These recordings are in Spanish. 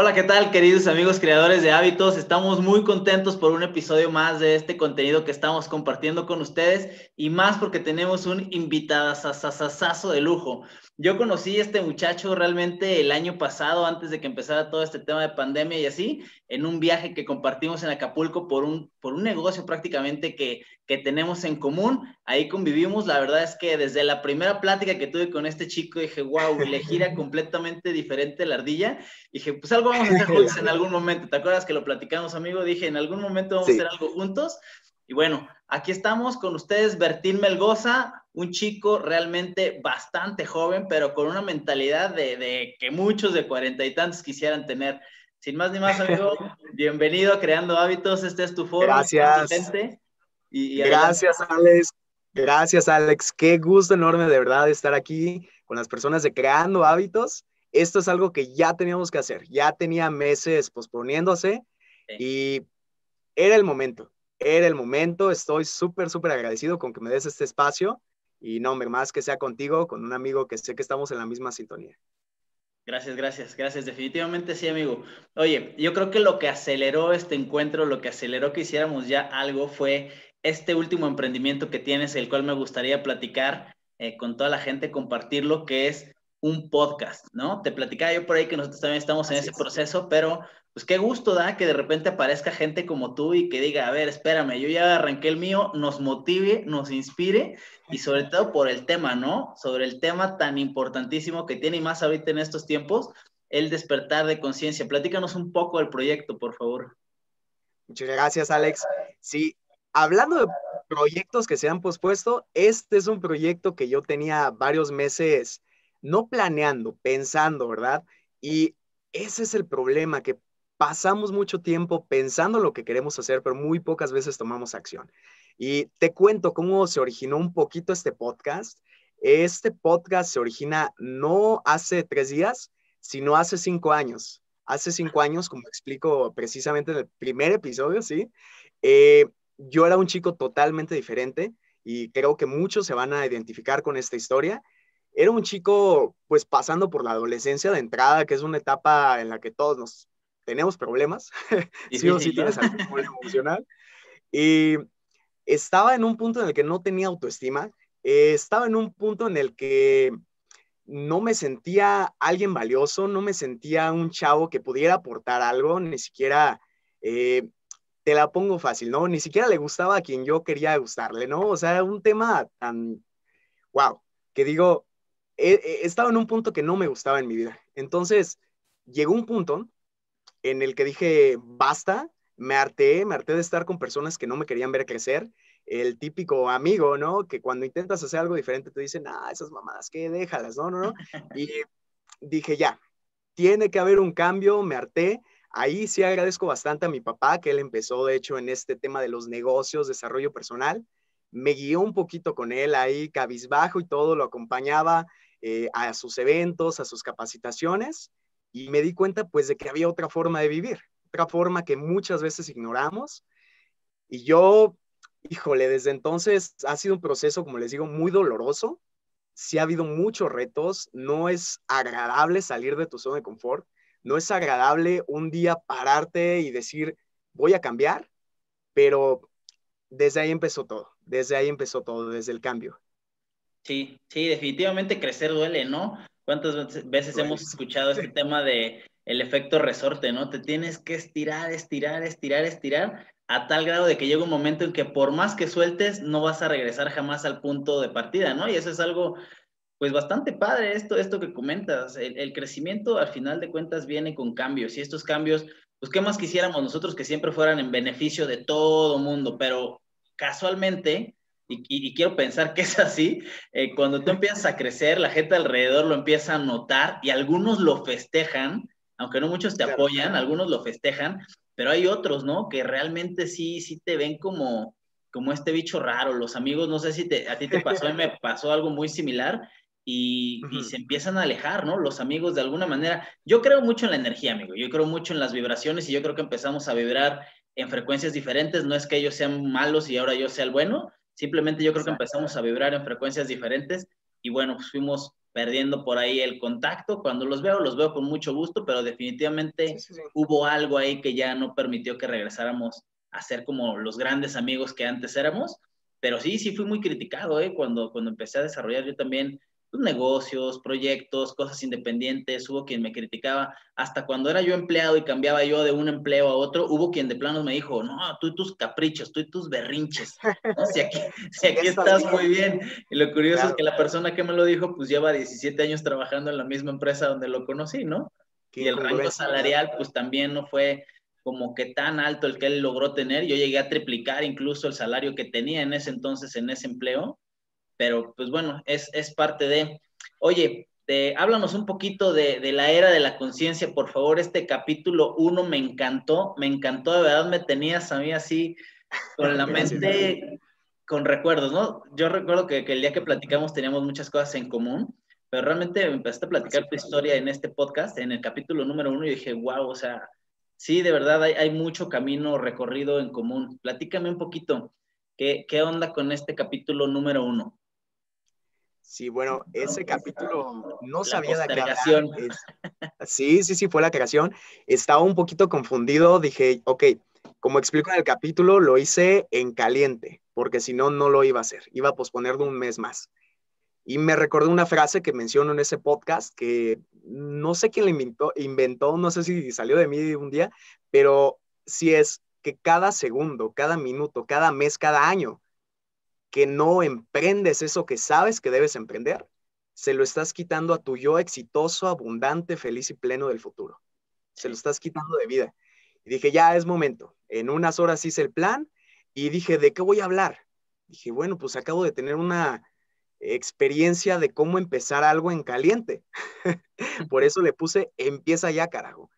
Hola, ¿qué tal, queridos amigos creadores de hábitos? Estamos muy contentos por un episodio más de este contenido que estamos compartiendo con ustedes y más porque tenemos un invitado de lujo. Yo conocí a este muchacho realmente el año pasado, antes de que empezara todo este tema de pandemia y así, en un viaje que compartimos en Acapulco por un, por un negocio prácticamente que, que tenemos en común. Ahí convivimos. La verdad es que desde la primera plática que tuve con este chico dije, wow, le gira completamente diferente la ardilla. dije, pues algo vamos a hacer juntos en algún momento. ¿Te acuerdas que lo platicamos, amigo? Dije, en algún momento vamos a hacer algo juntos. Y bueno, aquí estamos con ustedes, Bertín Melgoza, un chico realmente bastante joven, pero con una mentalidad de, que muchos de cuarenta y tantos quisieran tener. Sin más ni más, amigo, bienvenido a Creando Hábitos. Este es tu foro. Gracias. Y, Gracias, Alex. Gracias, Alex. Qué gusto enorme de verdad estar aquí con las personas de Creando Hábitos. Esto es algo que ya teníamos que hacer. Ya tenía meses posponiéndose y era el momento era el momento. Estoy súper, súper agradecido con que me des este espacio. Y no, más que sea contigo, con un amigo que sé que estamos en la misma sintonía. Gracias, gracias, gracias. Definitivamente sí, amigo. Oye, yo creo que lo que aceleró este encuentro, lo que aceleró que hiciéramos ya algo fue este último emprendimiento que tienes, el cual me gustaría platicar eh, con toda la gente, compartirlo, que es un podcast, ¿no? Te platicaba yo por ahí que nosotros también estamos en ese proceso, pero pues qué gusto da que de repente aparezca gente como tú y que diga, a ver, espérame, yo ya arranqué el mío, nos motive, nos inspire y sobre todo por el tema, ¿no? Sobre el tema tan importantísimo que tiene más ahorita en estos tiempos, el despertar de conciencia. Platícanos un poco del proyecto, por favor. Muchas gracias, Alex. Sí, hablando de proyectos que se han pospuesto, este es un proyecto que yo tenía varios meses no planeando, pensando, ¿verdad? Y ese es el problema, que pasamos mucho tiempo pensando lo que queremos hacer, pero muy pocas veces tomamos acción. Y te cuento cómo se originó un poquito este podcast. Este podcast se origina no hace tres días, sino hace cinco años. Hace cinco años, como explico precisamente en el primer episodio, ¿sí? Eh, yo era un chico totalmente diferente y creo que muchos se van a identificar con esta historia. Era un chico, pues, pasando por la adolescencia de entrada, que es una etapa en la que todos nos tenemos problemas, sí o sí tienes algún problema emocional. Y estaba en un punto en el que no tenía autoestima, eh, estaba en un punto en el que no me sentía alguien valioso, no me sentía un chavo que pudiera aportar algo, ni siquiera, eh, te la pongo fácil, ¿no? Ni siquiera le gustaba a quien yo quería gustarle, ¿no? O sea, un tema tan, wow, que digo, estaba en un punto que no me gustaba en mi vida. Entonces, llegó un punto en el que dije, basta, me harté, me harté de estar con personas que no me querían ver crecer. El típico amigo, ¿no? Que cuando intentas hacer algo diferente te dicen, ah, esas mamadas, que déjalas, no, no, no. Y dije, ya, tiene que haber un cambio, me harté. Ahí sí agradezco bastante a mi papá, que él empezó, de hecho, en este tema de los negocios, desarrollo personal. Me guió un poquito con él ahí, cabizbajo y todo, lo acompañaba eh, a sus eventos, a sus capacitaciones y me di cuenta pues de que había otra forma de vivir, otra forma que muchas veces ignoramos. Y yo, híjole, desde entonces ha sido un proceso, como les digo, muy doloroso. Sí ha habido muchos retos, no es agradable salir de tu zona de confort, no es agradable un día pararte y decir, voy a cambiar, pero desde ahí empezó todo, desde ahí empezó todo, desde el cambio. Sí, sí, definitivamente crecer duele, ¿no? ¿Cuántas veces hemos escuchado este tema de el efecto resorte, ¿no? Te tienes que estirar, estirar, estirar, estirar, a tal grado de que llega un momento en que por más que sueltes, no vas a regresar jamás al punto de partida, ¿no? Y eso es algo, pues bastante padre, esto, esto que comentas. El, el crecimiento, al final de cuentas, viene con cambios, y estos cambios, pues, ¿qué más quisiéramos nosotros que siempre fueran en beneficio de todo mundo? Pero casualmente, y, quiero pensar que es así, eh, cuando tú empiezas a crecer, la gente alrededor lo empieza a notar y algunos lo festejan, aunque no muchos te apoyan, algunos lo festejan, pero hay otros, ¿no? Que realmente sí, sí te ven como, como este bicho raro. Los amigos, no sé si te, a ti te pasó, me pasó algo muy similar y, y, se empiezan a alejar, ¿no? Los amigos de alguna manera. Yo creo mucho en la energía, amigo. Yo creo mucho en las vibraciones y yo creo que empezamos a vibrar en frecuencias diferentes. No es que ellos sean malos y ahora yo sea el bueno, Simplemente yo creo que empezamos a vibrar en frecuencias diferentes y bueno, pues fuimos perdiendo por ahí el contacto. Cuando los veo, los veo con mucho gusto, pero definitivamente hubo algo ahí que ya no permitió que regresáramos a ser como los grandes amigos que antes éramos. Pero sí, sí fui muy criticado, ¿eh? Cuando, cuando empecé a desarrollar yo también negocios, proyectos, cosas independientes, hubo quien me criticaba, hasta cuando era yo empleado y cambiaba yo de un empleo a otro, hubo quien de plano me dijo, no, tú y tus caprichos, tú y tus berrinches, si aquí, estás muy bien. Y lo curioso es que la persona que me lo dijo, pues lleva 17 años trabajando en la misma empresa donde lo conocí, ¿no? y el rango salarial, pues también no fue como que tan alto el que él logró tener. Yo llegué a triplicar incluso el salario que tenía en ese entonces en ese empleo pero pues bueno, es, parte de... Oye, háblanos un poquito de, la era de la conciencia, por favor. Este capítulo uno me encantó, me encantó, de verdad me tenías a mí así con la mente, con recuerdos, ¿no? Yo recuerdo que, el día que platicamos teníamos muchas cosas en común, pero realmente me empezaste a platicar tu historia en este podcast, en el capítulo número uno, y dije, wow, o sea, sí, de verdad hay, hay mucho camino recorrido en común. Platícame un poquito, ¿qué, qué onda con este capítulo número uno? Sí, bueno, ese capítulo no sabía de qué Sí, sí, sí, fue la creación. Estaba un poquito confundido. Dije, ok, como explico en el capítulo, lo hice en caliente, porque si no, no lo iba a hacer. Iba a posponerlo un mes más. Y me recordó una frase que menciono en ese podcast que no sé quién la inventó, inventó, no sé si salió de mí un día, pero sí es que cada segundo, cada minuto, cada mes, cada año que no emprendes eso que sabes que debes emprender, se lo estás quitando a tu yo exitoso, abundante, feliz y pleno del futuro. Se lo estás quitando de vida. Y dije, ya es momento. En unas horas hice el plan y dije, ¿de qué voy a hablar? Dije, bueno, pues acabo de tener una experiencia de cómo empezar algo en caliente. Por eso le puse, empieza ya, carajo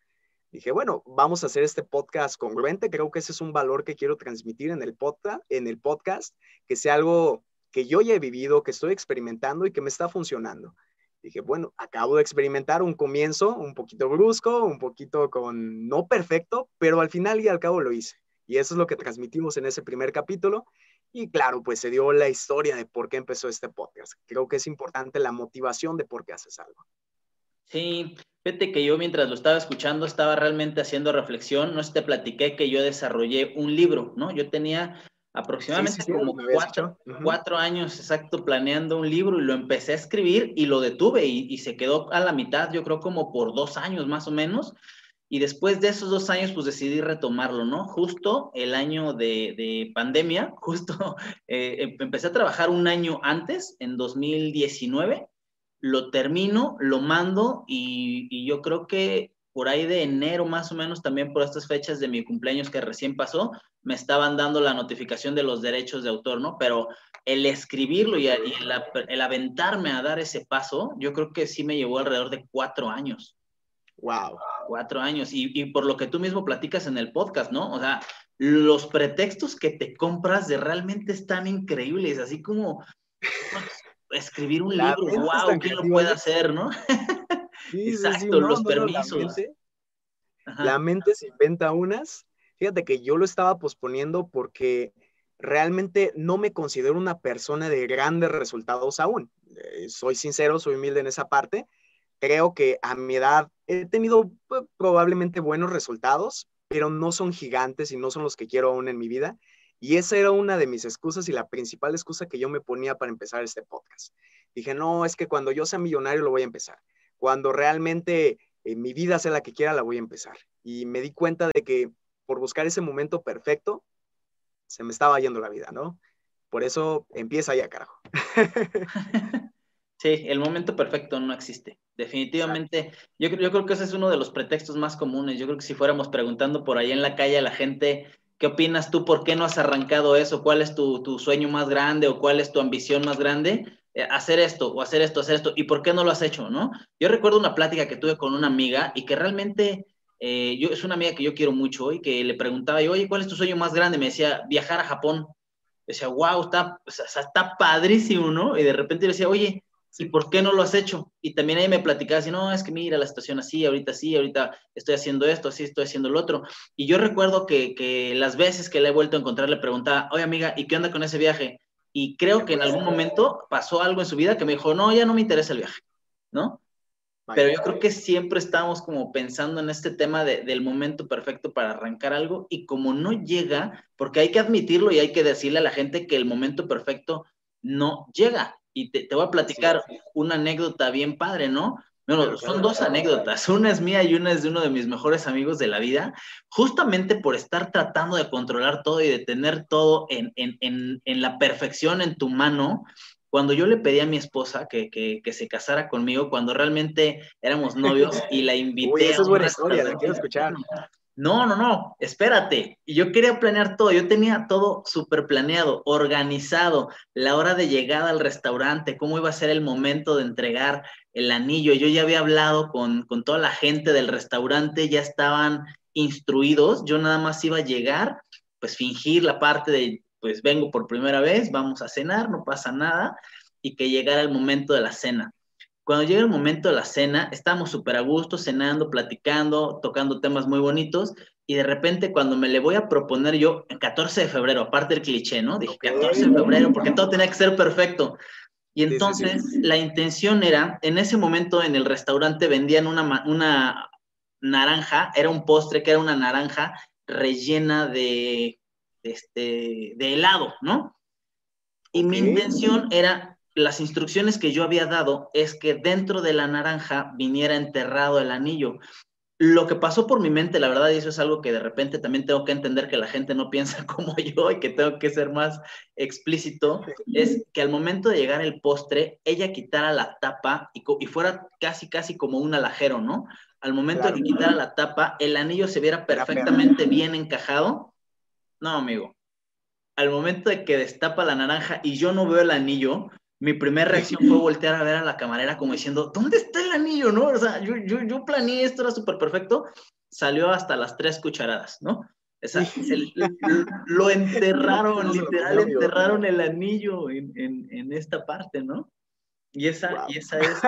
dije, bueno, vamos a hacer este podcast congruente. Creo que ese es un valor que quiero transmitir en el podcast, en el podcast que sea algo que yo ya he vivido, que estoy experimentando y que me está funcionando. Dije, bueno, acabo de experimentar un comienzo un poquito brusco, un poquito con no perfecto, pero al final y al cabo lo hice. Y eso es lo que transmitimos en ese primer capítulo. Y claro, pues se dio la historia de por qué empezó este podcast. Creo que es importante la motivación de por qué haces algo. Sí, Fíjate que yo mientras lo estaba escuchando estaba realmente haciendo reflexión. No sé, te platiqué que yo desarrollé un libro, ¿no? Yo tenía aproximadamente como cuatro, años exacto planeando un libro y lo empecé a escribir y lo detuve y, se quedó a la mitad, yo creo como por dos años más o menos. Y después de esos dos años, pues decidí retomarlo, ¿no? Justo el año de, pandemia, justo eh, em, empecé a trabajar un año antes, en 2019 lo termino, lo mando y, yo creo que por ahí de enero más o menos, también por estas fechas de mi cumpleaños que recién pasó, me estaban dando la notificación de los derechos de autor, ¿no? Pero el escribirlo y, el, aventarme a dar ese paso, yo creo que sí me llevó alrededor de cuatro años. Wow. Cuatro años. Y, y por lo que tú mismo platicas en el podcast, ¿no? O sea, los pretextos que te compras de realmente están increíbles, así como escribir un libro, wow, ¿quién lo puede hacer, no? Exacto, los permisos. la, mente, se inventa unas. Fíjate que yo lo estaba posponiendo porque realmente no me considero una persona de grandes resultados aún. Eh, soy sincero, soy humilde en esa parte. Creo que a mi edad he tenido pues, probablemente buenos resultados, pero no son gigantes y no son los que quiero aún en mi vida. Y esa era una de mis excusas y la principal excusa que yo me ponía para empezar este podcast. Dije, no, es que cuando yo sea millonario lo voy a empezar. Cuando realmente eh, mi vida sea la que quiera, la voy a empezar. Y me di cuenta de que por buscar ese momento perfecto, se me estaba yendo la vida, ¿no? Por eso empieza ya, carajo. Sí, el momento perfecto no existe. Definitivamente, yo, yo creo que ese es uno de los pretextos más comunes. Yo creo que si fuéramos preguntando por ahí en la calle a la gente, ¿Qué opinas tú? ¿Por qué no has arrancado eso? ¿Cuál es tu, sueño más grande o cuál es tu ambición más grande? Eh, hacer esto o hacer esto, hacer esto. ¿Y por qué no lo has hecho? ¿no? Yo recuerdo una plática que tuve con una amiga y que realmente eh, yo, es una amiga que yo quiero mucho y que le preguntaba yo, oye, ¿cuál es tu sueño más grande? Me decía, viajar a Japón. Decía, wow, está, está padrísimo, ¿no? Y de repente le decía, oye, ¿y por qué no lo has hecho? Y también ahí me platicaba así, no, es que mira la situación así, ahorita sí, ahorita estoy haciendo esto, así estoy haciendo lo otro. Y yo recuerdo que, que las veces que le he vuelto a encontrar le preguntaba, oye amiga, ¿y qué onda con ese viaje? Y creo que en algún momento pasó algo en su vida que me dijo, no, ya no me interesa el viaje. ¿no? Pero yo creo que siempre estamos como pensando en este tema del momento perfecto para arrancar algo y como no llega, porque hay que admitirlo y hay que decirle a la gente que el momento perfecto no llega. Y te, voy a platicar una anécdota bien padre, ¿no? Bueno, son dos anécdotas. Una es mía y una es de uno de mis mejores amigos de la vida. Justamente por estar tratando de controlar todo y de tener todo en, en, en, en la perfección en tu mano, cuando yo le pedí a mi esposa que, que, se casara conmigo, cuando realmente éramos novios y la invité. Uy, esa es buena historia, la quiero escuchar. No, no, no, espérate. Yo quería planear todo, yo tenía todo súper planeado, organizado, la hora de llegada al restaurante, cómo iba a ser el momento de entregar el anillo. Yo ya había hablado con, con toda la gente del restaurante, ya estaban instruidos, yo nada más iba a llegar, pues fingir la parte de pues vengo por primera vez, vamos a cenar, no pasa nada, y que llegara el momento de la cena. Cuando llega el momento de la cena, estamos súper a gusto, cenando, platicando, tocando temas muy bonitos, y de repente cuando me le voy a proponer yo, el 14 de febrero, aparte del cliché, ¿no? Dije 14 de febrero, porque todo tenía que ser perfecto. Y entonces la intención era, en ese momento en el restaurante vendían una, una naranja, era un postre que era una naranja rellena de este, de helado, ¿no? Y mi intención era, las instrucciones que yo había dado es que dentro de la naranja viniera enterrado el anillo. Lo que pasó por mi mente, la verdad, y eso es algo que de repente también tengo que entender que la gente no piensa como yo y que tengo que ser más explícito, es que al momento de llegar el postre, ella quitara la tapa y, y fuera casi, casi como un alajero, ¿no? Al momento de que quitara la tapa, el anillo se viera perfectamente bien encajado no, amigo. Al momento de que destapa la naranja y yo no veo el anillo, mi primera reacción fue voltear a ver a la camarera como diciendo, ¿dónde está el anillo? ¿No? O sea, yo, yo, yo planeé esto, era súper perfecto. Salió hasta las tres cucharadas, ¿no? Esa, lo, enterraron, literal, enterraron el anillo en, en, en, esta parte, ¿no? Y esa, y esa es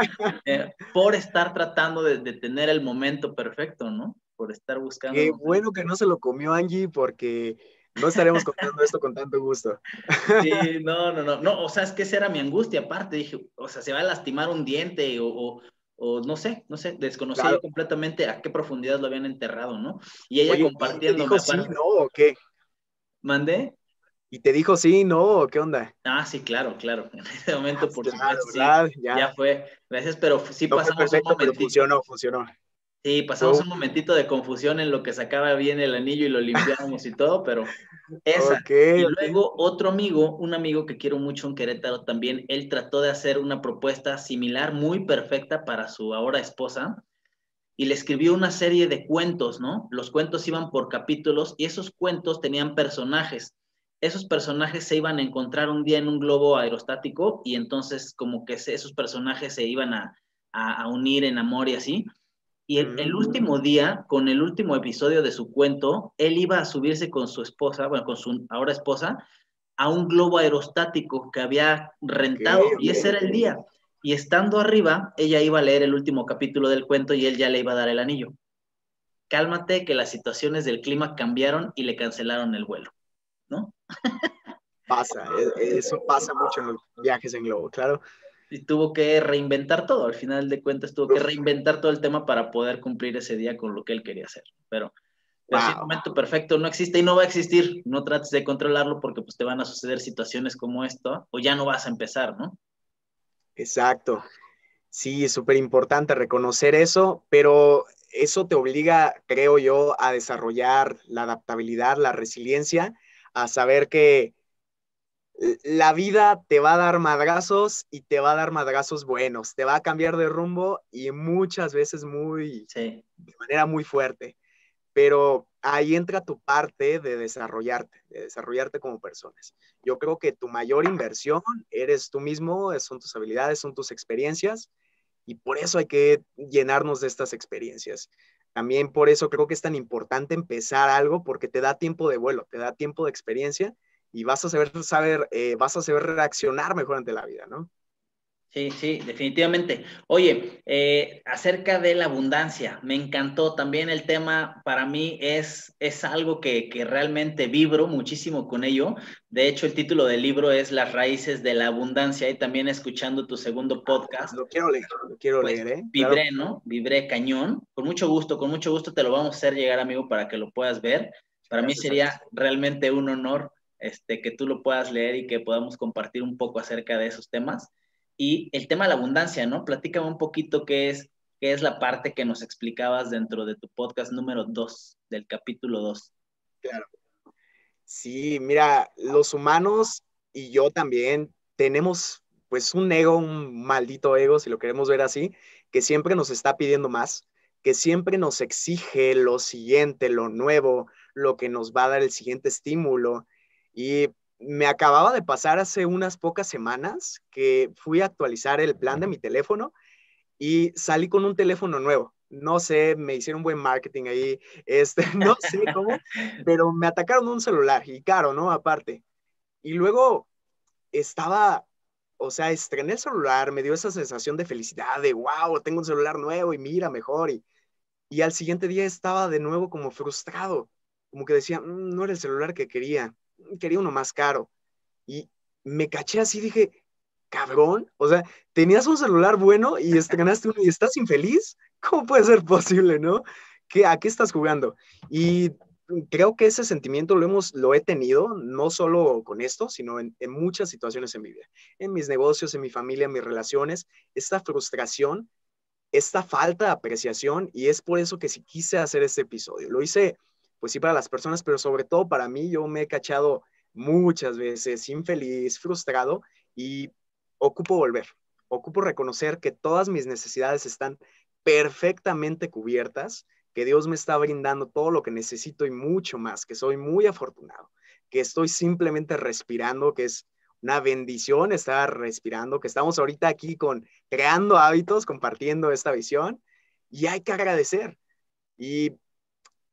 eh, por estar tratando de, de, tener el momento perfecto, ¿no? Por estar buscando. Qué bueno que no se lo comió Angie porque no estaremos contando esto con tanto gusto. Sí, no, no, no, no, o sea, es que esa era mi angustia, aparte, dije, o sea, se va a lastimar un diente o, o, no sé, no sé, desconocía completamente a qué profundidad lo habían enterrado, ¿no? Y ella compartiendo. ¿Dijo sí, no, o qué? ¿Mandé? ¿Y te dijo sí, no, qué onda? Ah, sí, claro, claro. En ese momento, por supuesto, sí, ya. fue. Gracias, pero sí pasamos perfecto, Pero funcionó, funcionó. Sí, pasamos un momentito de confusión en lo que sacaba bien el anillo y lo limpiamos y todo, pero esa. y luego otro amigo, un amigo que quiero mucho en Querétaro también, él trató de hacer una propuesta similar, muy perfecta para su ahora esposa, y le escribió una serie de cuentos, ¿no? Los cuentos iban por capítulos y esos cuentos tenían personajes. Esos personajes se iban a encontrar un día en un globo aerostático y entonces como que esos personajes se iban a, a unir en amor y así y el, último día, con el último episodio de su cuento, él iba a subirse con su esposa, bueno, con su ahora esposa, a un globo aerostático que había rentado y ese era el día. Y estando arriba, ella iba a leer el último capítulo del cuento y él ya le iba a dar el anillo. Cálmate que las situaciones del clima cambiaron y le cancelaron el vuelo, ¿no? Pasa, eso pasa mucho en los viajes en globo, claro y tuvo que reinventar todo. Al final de cuentas, tuvo que reinventar todo el tema para poder cumplir ese día con lo que él quería hacer. Pero el momento perfecto no existe y no va a existir. No trates de controlarlo porque pues, te van a suceder situaciones como esto o ya no vas a empezar, ¿no? Exacto. Sí, es súper importante reconocer eso, pero eso te obliga, creo yo, a desarrollar la adaptabilidad, la resiliencia, a saber que la vida te va a dar madrazos y te va a dar madrazos buenos, te va a cambiar de rumbo y muchas veces muy, de manera muy fuerte. Pero ahí entra tu parte de desarrollarte, de desarrollarte como personas. Yo creo que tu mayor inversión eres tú mismo, son tus habilidades, son tus experiencias y por eso hay que llenarnos de estas experiencias. También por eso creo que es tan importante empezar algo porque te da tiempo de vuelo, te da tiempo de experiencia y vas a saber, saber eh, vas a saber reaccionar mejor ante la vida, ¿no? Sí, sí, definitivamente. Oye, eh, acerca de la abundancia, me encantó también el tema, para mí es, es algo que, que, realmente vibro muchísimo con ello. De hecho, el título del libro es Las raíces de la abundancia y también escuchando tu segundo podcast. Lo quiero leer, lo quiero pues, leer, ¿eh? Vibré, ¿no? Vibré cañón. Con mucho gusto, con mucho gusto te lo vamos a hacer llegar, amigo, para que lo puedas ver. Para mí sería realmente un honor este, que tú lo puedas leer y que podamos compartir un poco acerca de esos temas. Y el tema de la abundancia, ¿no? Platícame un poquito qué es, qué es la parte que nos explicabas dentro de tu podcast número 2, del capítulo 2. Claro. Sí, mira, los humanos y yo también tenemos pues un ego, un maldito ego, si lo queremos ver así, que siempre nos está pidiendo más, que siempre nos exige lo siguiente, lo nuevo, lo que nos va a dar el siguiente estímulo. Y me acababa de pasar hace unas pocas semanas que fui a actualizar el plan de mi teléfono y salí con un teléfono nuevo. No sé, me hicieron buen marketing ahí, este, no sé cómo, pero me atacaron un celular y caro, ¿no? Aparte. Y luego estaba, o sea, estrené el celular, me dio esa sensación de felicidad, de wow, tengo un celular nuevo y mira, mejor. Y, y al siguiente día estaba de nuevo como frustrado, como que decía, mm, no era el celular que quería quería uno más caro. Y me caché así, dije, cabrón, o sea, tenías un celular bueno y estrenaste uno y estás infeliz. ¿Cómo puede ser posible, no? ¿Qué, ¿A qué estás jugando? Y creo que ese sentimiento lo, hemos, lo he tenido, no solo con esto, sino en, en, muchas situaciones en mi vida, en mis negocios, en mi familia, en mis relaciones, esta frustración, esta falta de apreciación, y es por eso que sí quise hacer este episodio. Lo hice pues sí para las personas, pero sobre todo para mí, yo me he cachado muchas veces infeliz, frustrado y ocupo volver, ocupo reconocer que todas mis necesidades están perfectamente cubiertas, que Dios me está brindando todo lo que necesito y mucho más, que soy muy afortunado, que estoy simplemente respirando, que es una bendición estar respirando, que estamos ahorita aquí con creando hábitos, compartiendo esta visión y hay que agradecer. Y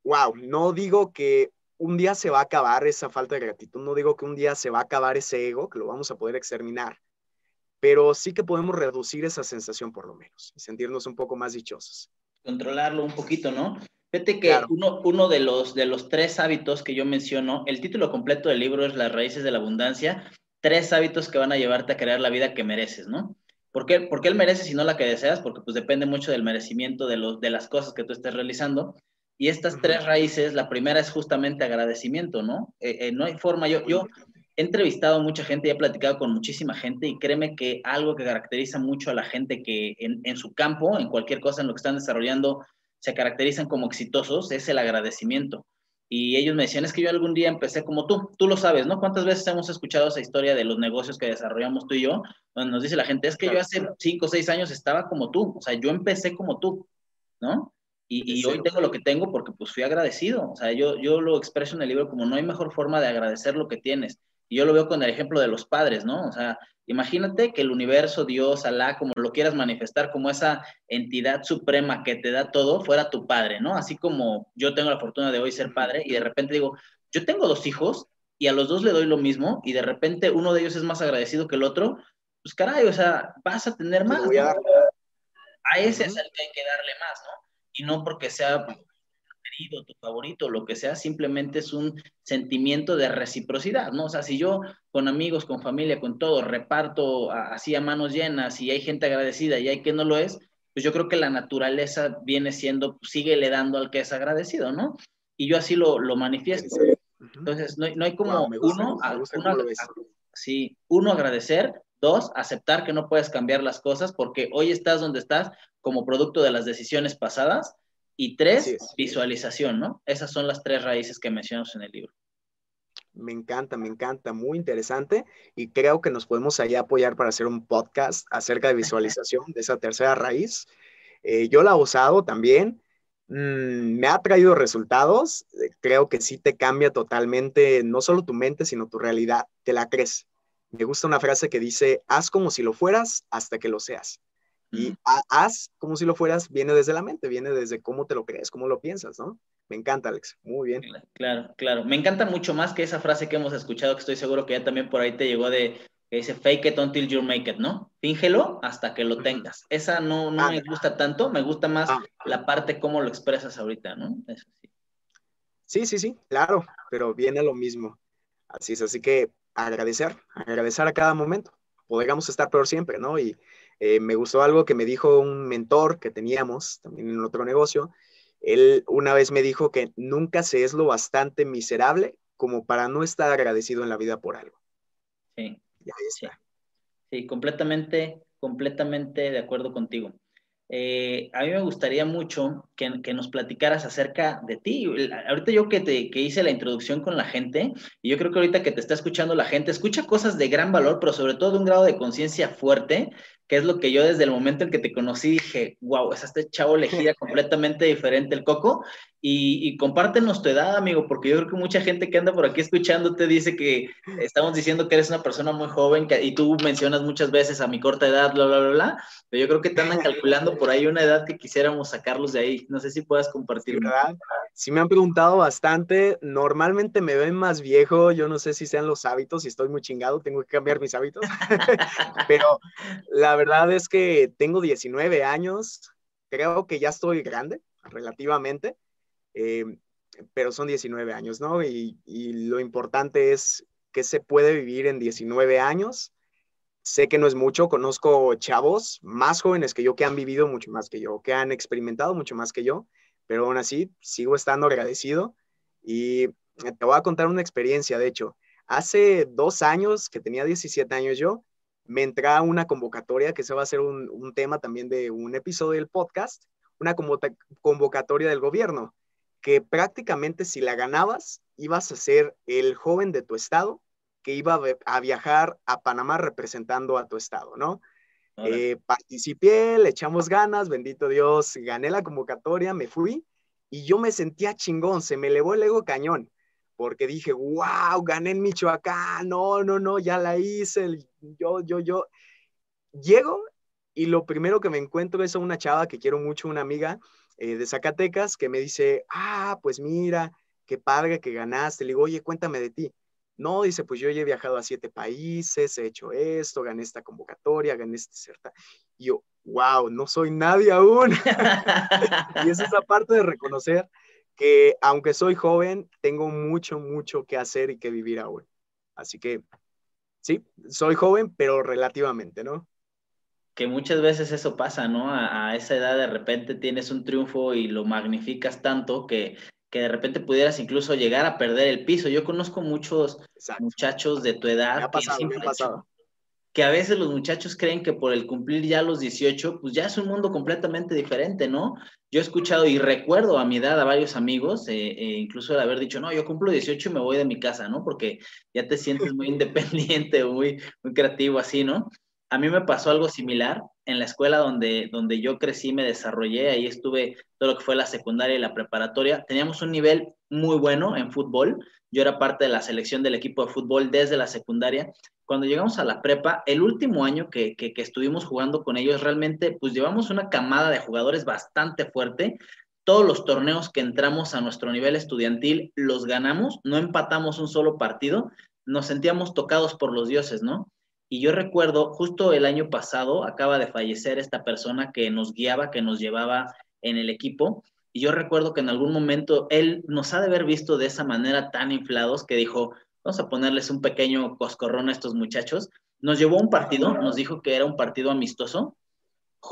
wow, no digo que un día se va a acabar esa falta de gratitud, no digo que un día se va a acabar ese ego, que lo vamos a poder exterminar, pero sí que podemos reducir esa sensación por lo menos y sentirnos un poco más dichosos. Controlarlo un poquito, ¿no? Fíjate que uno, uno de, los, de los tres hábitos que yo menciono, el título completo del libro es Las raíces de la abundancia, tres hábitos que van a llevarte a crear la vida que mereces, ¿no? ¿Por qué, ¿Por qué él merece si no la que deseas? Porque pues depende mucho del merecimiento de, los, de las cosas que tú estés realizando. Y estas tres raíces, la primera es justamente agradecimiento, ¿no? Eh, eh, no hay forma, yo, yo he entrevistado a mucha gente y he platicado con muchísima gente y créeme que algo que caracteriza mucho a la gente que en, en su campo, en cualquier cosa en lo que están desarrollando, se caracterizan como exitosos, es el agradecimiento. Y ellos me decían, es que yo algún día empecé como tú, tú lo sabes, ¿no? ¿Cuántas veces hemos escuchado esa historia de los negocios que desarrollamos tú y yo? Donde nos dice la gente, es que yo hace cinco o seis años estaba como tú, o sea, yo empecé como tú, ¿no? Y, hoy tengo lo que tengo porque pues fui agradecido. O sea, yo, yo lo expreso en el libro como no hay mejor forma de agradecer lo que tienes. Y yo lo veo con el ejemplo de los padres, ¿no? O sea, imagínate que el universo, Dios, Alá, como lo quieras manifestar, como esa entidad suprema que te da todo, fuera tu padre, ¿no? Así como yo tengo la fortuna de hoy ser padre y de repente digo, yo tengo dos hijos y a los dos le doy lo mismo y de repente uno de ellos es más agradecido que el otro, pues caray, o sea, vas a tener más. A ese es el que hay que darle más, ¿no? Y no porque sea tu preferido, tu favorito, lo que sea, simplemente es un sentimiento de reciprocidad, ¿no? O sea, si yo con amigos, con familia, con todo, reparto así a manos llenas y hay gente agradecida y hay que no lo es, pues yo creo que la naturaleza viene siendo, sigue le dando al que es agradecido, ¿no? Y yo así lo, lo manifiesto. Entonces, no, no hay como uno, uno, sí, uno agradecer, dos, aceptar que no puedes cambiar las cosas porque hoy estás donde estás como producto de las decisiones pasadas. Y tres, visualización, ¿no? Esas son las tres raíces que mencionamos en el libro. Me encanta, me encanta, muy interesante y creo que nos podemos ahí apoyar para hacer un podcast acerca de visualización de esa tercera raíz. Eh, yo la he usado también, mm, me ha traído resultados, eh, creo que sí te cambia totalmente, no solo tu mente, sino tu realidad, te la crees. Me gusta una frase que dice, haz como si lo fueras hasta que lo seas. Y haz como si lo fueras, viene desde la mente, viene desde cómo te lo crees, cómo lo piensas, ¿no? Me encanta, Alex. Muy bien. Claro, claro. Me encanta mucho más que esa frase que hemos escuchado, que estoy seguro que ya también por ahí te llegó de que dice fake it until you make it, ¿no? Fíngelo hasta que lo tengas. Esa no, no ah. me gusta tanto, me gusta más ah. la parte cómo lo expresas ahorita, ¿no? Eso sí. Sí, sí, sí, claro, pero viene lo mismo. Así es, así que agradecer, agradecer a cada momento. Podríamos estar peor siempre, ¿no? Y eh, me gustó algo que me dijo un mentor que teníamos también en otro negocio. Él una vez me dijo que nunca se es lo bastante miserable como para no estar agradecido en la vida por algo. Sí. Sí, completamente, completamente de acuerdo contigo. Eh, a mí me gustaría mucho que, nos platicaras acerca de ti. Ahorita yo que, te, que hice la introducción con la gente, y yo creo que ahorita que te está escuchando la gente, escucha cosas de gran valor, pero sobre todo de un grado de conciencia fuerte, que es lo que yo desde el momento en que te conocí dije, wow, es este chavo elegida completamente diferente el Coco. Y, y, compártenos tu edad, amigo, porque yo creo que mucha gente que anda por aquí escuchándote dice que estamos diciendo que eres una persona muy joven que, y tú mencionas muchas veces a mi corta edad, bla, bla, bla, bla, pero yo creo que te andan calculando por ahí una edad que quisiéramos sacarlos de ahí. No sé si puedas compartir. ¿verdad? Sí me han preguntado bastante. Normalmente me ven más viejo. Yo no sé si sean los hábitos. Si estoy muy chingado, tengo que cambiar mis hábitos. pero la verdad es que tengo 19 años. Creo que ya estoy grande, relativamente. Eh, pero son 19 años, ¿no? Y, y, lo importante es que se puede vivir en 19 años. Sé que no es mucho, conozco chavos más jóvenes que yo que han vivido mucho más que yo, que han experimentado mucho más que yo, pero aún así sigo estando agradecido y te voy a contar una experiencia, de hecho. Hace dos años, que tenía 17 años yo, me entré a una convocatoria, que se va a ser un, un tema también de un episodio del podcast, una convocatoria del gobierno que prácticamente si la ganabas, ibas a ser el joven de tu estado que iba a viajar a Panamá representando a tu estado, ¿no? Eh, participé, le echamos ganas, bendito Dios, gané la convocatoria, me fui y yo me sentía chingón, se me elevó el ego cañón, porque dije, wow, gané en Michoacán, no, no, no, ya la hice, yo, yo, yo. Llego y lo primero que me encuentro es a una chava que quiero mucho, una amiga, eh, de Zacatecas que me dice, ah, pues mira, qué padre que ganaste. Le digo, oye, cuéntame de ti. No, dice, pues yo ya he viajado a siete países, he hecho esto, gané esta convocatoria, gané este certa. Y yo, wow, no soy nadie aún. y es esa parte de reconocer que aunque soy joven, tengo mucho, mucho que hacer y que vivir aún. Así que, sí, soy joven, pero relativamente, ¿no? que muchas veces eso pasa, ¿no? A, esa edad de repente tienes un triunfo y lo magnificas tanto que, que de repente pudieras incluso llegar a perder el piso. Yo conozco muchos muchachos de tu edad que, a veces los muchachos creen que por el cumplir ya los 18, pues ya es un mundo completamente diferente, ¿no? Yo he escuchado y recuerdo a mi edad a varios amigos, eh, eh, incluso de haber dicho, no, yo cumplo 18 y me voy de mi casa, ¿no? Porque ya te sientes muy independiente, muy, muy creativo así, ¿no? a mí me pasó algo similar en la escuela donde, donde yo crecí, me desarrollé, ahí estuve todo lo que fue la secundaria y la preparatoria. Teníamos un nivel muy bueno en fútbol. Yo era parte de la selección del equipo de fútbol desde la secundaria. Cuando llegamos a la prepa, el último año que, que, estuvimos jugando con ellos, realmente pues llevamos una camada de jugadores bastante fuerte. Todos los torneos que entramos a nuestro nivel estudiantil los ganamos, no empatamos un solo partido, nos sentíamos tocados por los dioses, ¿no? Y yo recuerdo, justo el año pasado, acaba de fallecer esta persona que nos guiaba, que nos llevaba en el equipo. Y yo recuerdo que en algún momento él nos ha de haber visto de esa manera tan inflados que dijo, vamos a ponerles un pequeño coscorrón a estos muchachos. Nos llevó un partido, nos dijo que era un partido amistoso.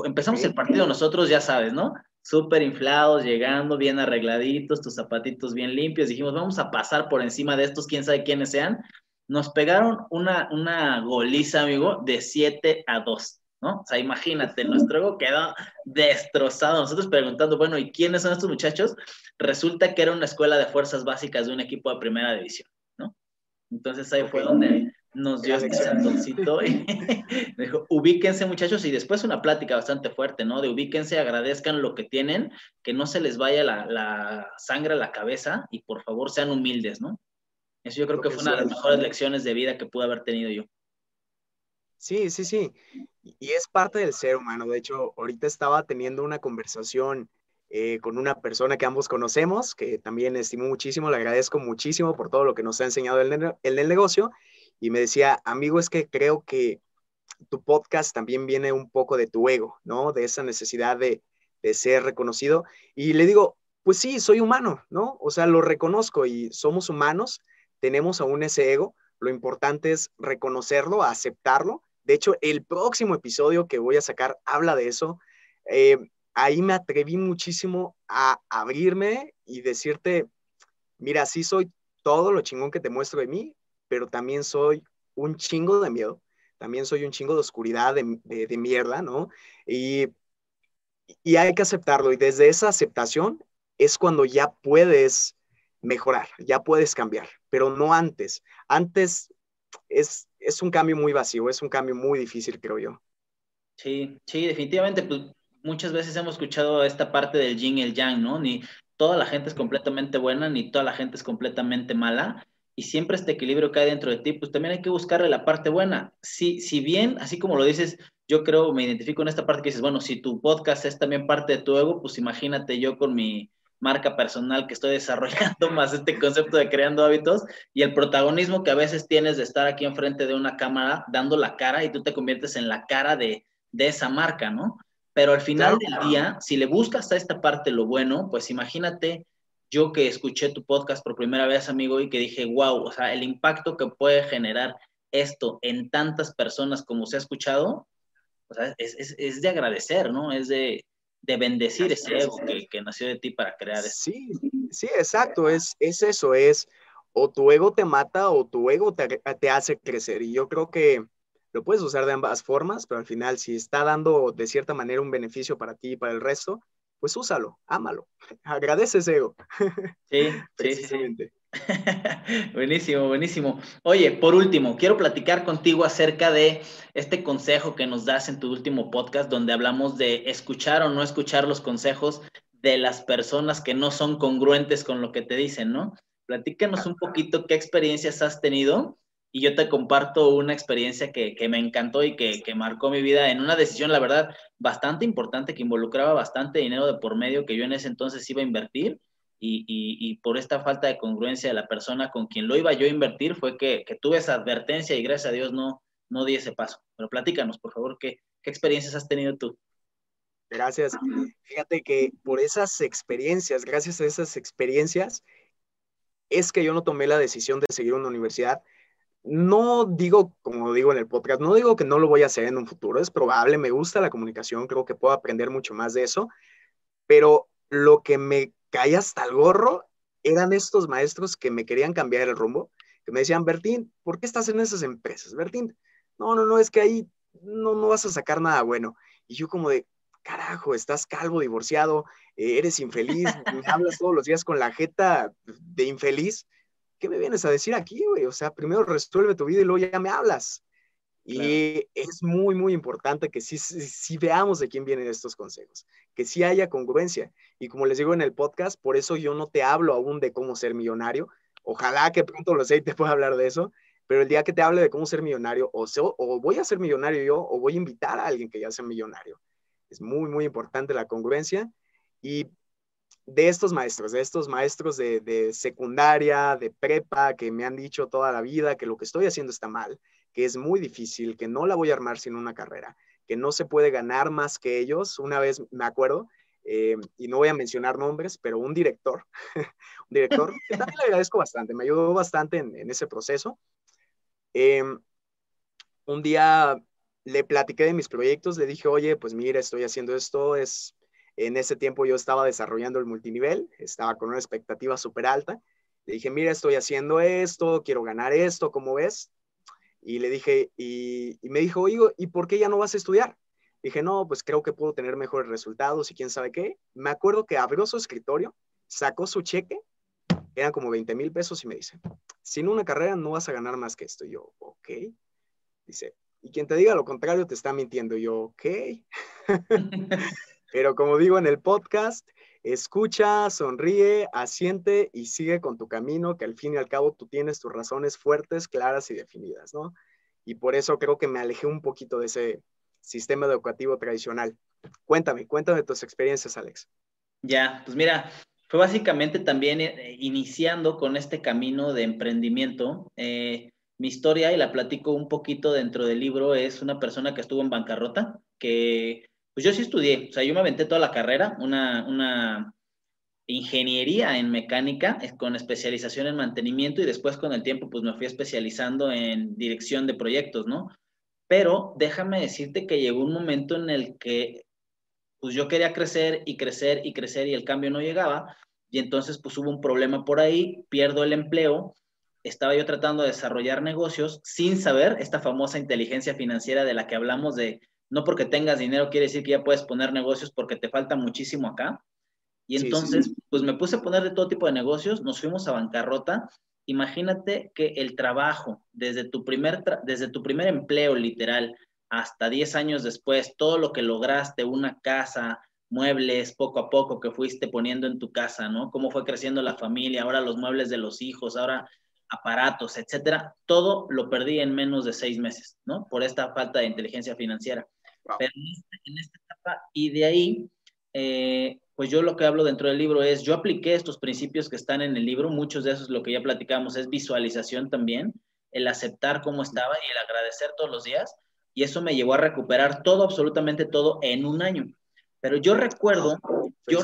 Empezamos el partido nosotros, ya sabes, ¿no? Súper inflados, llegando, bien arregladitos, tus zapatitos bien limpios. Dijimos, vamos a pasar por encima de estos, quién sabe quiénes sean nos pegaron una, una goliza, amigo, de 7 a 2, ¿no? O sea, imagínate, nuestro ego quedó destrozado. Nosotros preguntando, bueno, ¿y quiénes son estos muchachos? Resulta que era una escuela de fuerzas básicas de un equipo de primera división, ¿no? Entonces ahí fue donde nos dio este santoncito y dijo, ubíquense muchachos y después una plática bastante fuerte, ¿no? De ubíquense, agradezcan lo que tienen, que no se les vaya la, la sangre a la cabeza y por favor sean humildes, ¿no? Eso yo creo que fue una de las mejores lecciones de vida que pude haber tenido yo. Sí, sí, sí. Y es parte del ser humano. De hecho, ahorita estaba teniendo una conversación eh, con una persona que ambos conocemos, que también estimo muchísimo, le agradezco muchísimo por todo lo que nos ha enseñado en el, el negocio. y me decía, amigo, es que creo que tu podcast también viene un poco de tu ego, ¿no? De esa necesidad de, de ser reconocido. Y le digo, pues sí, soy humano, ¿no? O sea, lo reconozco y somos humanos, tenemos aún ese ego, lo importante es reconocerlo, aceptarlo. De hecho, el próximo episodio que voy a sacar habla de eso. Eh, ahí me atreví muchísimo a abrirme y decirte, mira, sí soy todo lo chingón que te muestro de mí, pero también soy un chingo de miedo, también soy un chingo de oscuridad, de, mierda, ¿no? Y, y hay que aceptarlo. Y desde esa aceptación es cuando ya puedes mejorar, ya puedes cambiar, pero no antes. Antes es, es un cambio muy vacío, es un cambio muy difícil, creo yo. Sí, sí, definitivamente, pues muchas veces hemos escuchado esta parte del yin y el yang, ¿no? Ni toda la gente es completamente buena, ni toda la gente es completamente mala, y siempre este equilibrio que hay dentro de ti, pues también hay que buscarle la parte buena. Si, si bien, así como lo dices, yo creo, me identifico en esta parte que dices, bueno, si tu podcast es también parte de tu ego, pues imagínate yo con mi marca personal que estoy desarrollando, más este concepto de creando hábitos y el protagonismo que a veces tienes de estar aquí enfrente de una cámara dando la cara y tú te conviertes en la cara de, esa marca, ¿no? Pero al final del día, si le buscas a esta parte lo bueno, pues imagínate yo que escuché tu podcast por primera vez, amigo, y que dije, wow, o sea, el impacto que puede generar esto en tantas personas como se ha escuchado, o sea, es, es de agradecer, ¿no? Es de, de bendecir ese ego que, nació de ti para crear eso. Sí, sí, exacto, es, es eso, es o tu ego te mata o tu ego te, te hace crecer. Y yo creo que lo puedes usar de ambas formas, pero al final si está dando de cierta manera un beneficio para ti y para el resto, pues úsalo, ámalo, agradece ese ego. Sí, precisamente. buenísimo, buenísimo. Oye, por último, quiero platicar contigo acerca de este consejo que nos das en tu último podcast, donde hablamos de escuchar o no escuchar los consejos de las personas que no son congruentes con lo que te dicen, ¿no? Platícanos un poquito qué experiencias has tenido y yo te comparto una experiencia que, me encantó y que, que, marcó mi vida en una decisión, la verdad, bastante importante que involucraba bastante dinero de por medio que yo en ese entonces iba a invertir y, por esta falta de congruencia de la persona con quien lo iba yo a invertir fue que, tuve esa advertencia y gracias a Dios no, no di ese paso. Pero platícanos, por favor, ¿qué, qué experiencias has tenido tú? Gracias. Fíjate que por esas experiencias, gracias a esas experiencias, es que yo no tomé la decisión de seguir una universidad. No digo, como digo en el podcast, no digo que no lo voy a hacer en un futuro, es probable, me gusta la comunicación, creo que puedo aprender mucho más de eso, pero lo que me caí hasta el gorro, eran estos maestros que me querían cambiar el rumbo, que me decían, Bertín, ¿por qué estás en esas empresas? Bertín, no, no, no, es que ahí no, no vas a sacar nada bueno. Y yo como de, carajo, estás calvo, divorciado, eh, eres infeliz, hablas todos los días con la jeta de infeliz. ¿Qué me vienes a decir aquí, güey? O sea, primero resuelve tu vida y luego ya me hablas. Y es muy, muy importante que sí, sí, veamos de quién vienen estos consejos, que sí haya congruencia. Y como les digo en el podcast, por eso yo no te hablo aún de cómo ser millonario. Ojalá que pronto lo sé y te pueda hablar de eso, pero el día que te hable de cómo ser millonario, o, o voy a ser millonario yo, o voy a invitar a alguien que ya sea millonario. Es muy, muy importante la congruencia. Y de estos maestros, de estos maestros de, de secundaria, de prepa, que me han dicho toda la vida que lo que estoy haciendo está mal, que es muy difícil, que no la voy a armar sin una carrera, que no se puede ganar más que ellos. Una vez me acuerdo, eh, y no voy a mencionar nombres, pero un director, un director que también le agradezco bastante, me ayudó bastante en, ese proceso. Em, un día le platiqué de mis proyectos, le dije, oye, pues mira, estoy haciendo esto, es, en ese tiempo yo estaba desarrollando el multinivel, estaba con una expectativa súper alta, le dije, mira, estoy haciendo esto, quiero ganar esto, ¿cómo ves? Y le dije, y, me dijo, oye, ¿y por qué ya no vas a estudiar? Dije, no, pues creo que puedo tener mejores resultados y quién sabe qué. Me acuerdo que abrió su escritorio, sacó su cheque, eran como 20 mil pesos y me dice, sin una carrera no vas a ganar más que esto. Y yo, ok. Dice, y quien te diga lo contrario te está mintiendo. Yo, ok. Pero como digo en el podcast, Escucha, sonríe, asiente y sigue con tu camino, que al fin y al cabo tú tienes tus razones fuertes, claras y definidas, ¿no? Y por eso creo que me alejé un poquito de ese sistema educativo tradicional. Cuéntame, cuéntame tus experiencias, Alex. Ya, pues mira, fue básicamente también eh, iniciando con este camino de emprendimiento. Eh, mi historia, y la platico un poquito dentro del libro, es una persona que estuvo en bancarrota, que pues yo sí estudié, o sea, yo me aventé toda la carrera, una, una ingeniería en mecánica con especialización en mantenimiento y después con el tiempo pues me fui especializando en dirección de proyectos, ¿no? Pero déjame decirte que llegó un momento en el que pues yo quería crecer y crecer y crecer y el cambio no llegaba y entonces pues hubo un problema por ahí, pierdo el empleo, estaba yo tratando de desarrollar negocios sin saber esta famosa inteligencia financiera de la que hablamos de no porque tengas dinero quiere decir que ya puedes poner negocios porque te falta muchísimo acá. Y entonces, pues me puse a poner de todo tipo de negocios, nos fuimos a bancarrota. Imagínate que el trabajo, desde tu primer, desde tu primer empleo literal hasta 10 años después, todo lo que lograste, una casa, muebles, poco a poco que fuiste poniendo en tu casa, ¿no? Cómo fue creciendo la familia, ahora los muebles de los hijos, ahora aparatos, etcétera, todo lo perdí en menos de seis meses, ¿no? Por esta falta de inteligencia financiera. Pero en, esta etapa, y de ahí, eh, pues yo lo que hablo dentro del libro es, yo apliqué estos principios que están en el libro, muchos de esos, lo que ya platicamos, es visualización también, el aceptar cómo estaba y el agradecer todos los días, y eso me llevó a recuperar todo, absolutamente todo, en un año. Pero yo recuerdo, yo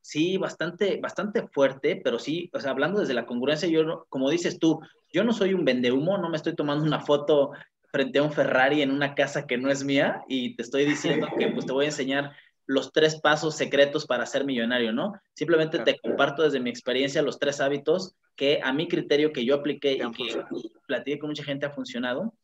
sí, bastante, bastante fuerte, pero sí, o sea, hablando desde la congruencia, yo, como dices tú, yo no soy un vendehumo, no me estoy tomando una foto frente a un Ferrari en una casa que no es mía y te estoy diciendo que pues te voy a enseñar los tres pasos secretos para ser millonario, ¿no? Simplemente te comparto desde mi experiencia los tres hábitos que a mi criterio que yo apliqué y que platiqué con mucha gente ha funcionado.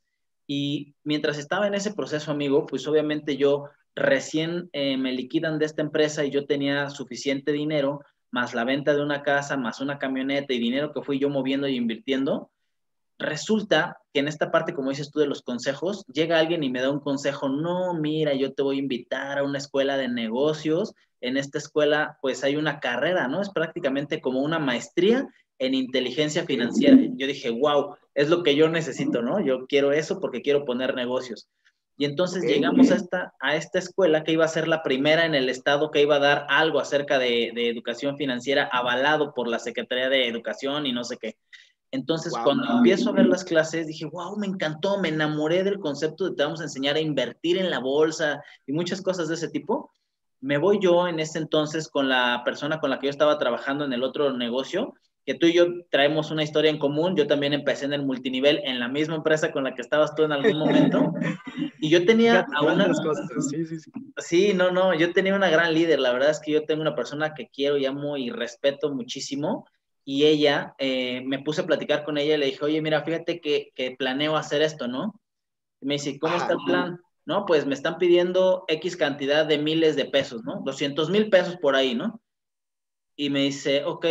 Y mientras estaba en ese proceso, amigo, pues obviamente yo recién eh, me liquidan de esta empresa y yo tenía suficiente dinero, más la venta de una casa, más una camioneta y dinero que fui yo moviendo y invirtiendo, resulta que en esta parte, como dices tú, de los consejos, llega alguien y me da un consejo, no, mira, yo te voy a invitar a una escuela de negocios, en esta escuela pues hay una carrera, ¿no? Es prácticamente como una maestría en inteligencia financiera. Yo dije, wow, es lo que yo necesito, ¿no? Yo quiero eso porque quiero poner negocios. Y entonces llegamos a esta, a esta escuela que iba a ser la primera en el estado que iba a dar algo acerca de, educación financiera avalado por la Secretaría de Educación y no sé qué. Entonces, cuando empiezo a ver las clases, dije, wow, me encantó, me enamoré del concepto de te vamos a enseñar a invertir en la bolsa y muchas cosas de ese tipo. Me voy yo en ese entonces con la persona con la que yo estaba trabajando en el otro negocio que tú y yo traemos una historia en común. Yo también empecé en el multinivel en la misma empresa con la que estabas tú en algún momento. Y yo tenía a una... Cosas. Sí, sí, sí. sí, no, no, yo tenía una gran líder. La verdad es que yo tengo una persona que quiero y amo y respeto muchísimo. Y ella, eh, me puse a platicar con ella y le dije, oye, mira, fíjate que, que planeo hacer esto, ¿no? Y me dice, ¿cómo está el plan? No, pues me están pidiendo X cantidad de miles de pesos, ¿no? 200 mil pesos por ahí, ¿no? Y me dice, ok,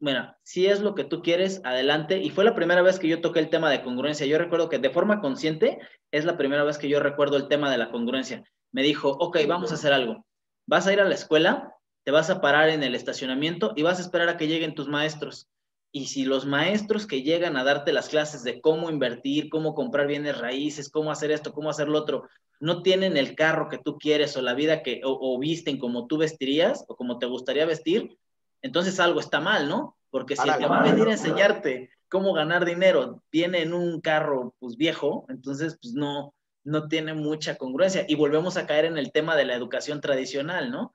bueno, si es lo que tú quieres, adelante. Y fue la primera vez que yo toqué el tema de congruencia. Yo recuerdo que de forma consciente es la primera vez que yo recuerdo el tema de la congruencia. Me dijo, ok, vamos a hacer algo. Vas a ir a la escuela, te vas a parar en el estacionamiento y vas a esperar a que lleguen tus maestros. Y si los maestros que llegan a darte las clases de cómo invertir, cómo comprar bienes raíces, cómo hacer esto, cómo hacer lo otro, no tienen el carro que tú quieres o la vida que, o, o visten como tú vestirías o como te gustaría vestir, entonces algo está mal, ¿no? Porque si el que va a venir a enseñarte cómo ganar dinero viene en un carro pues viejo, entonces pues no, no tiene mucha congruencia. Y volvemos a caer en el tema de la educación tradicional, ¿no?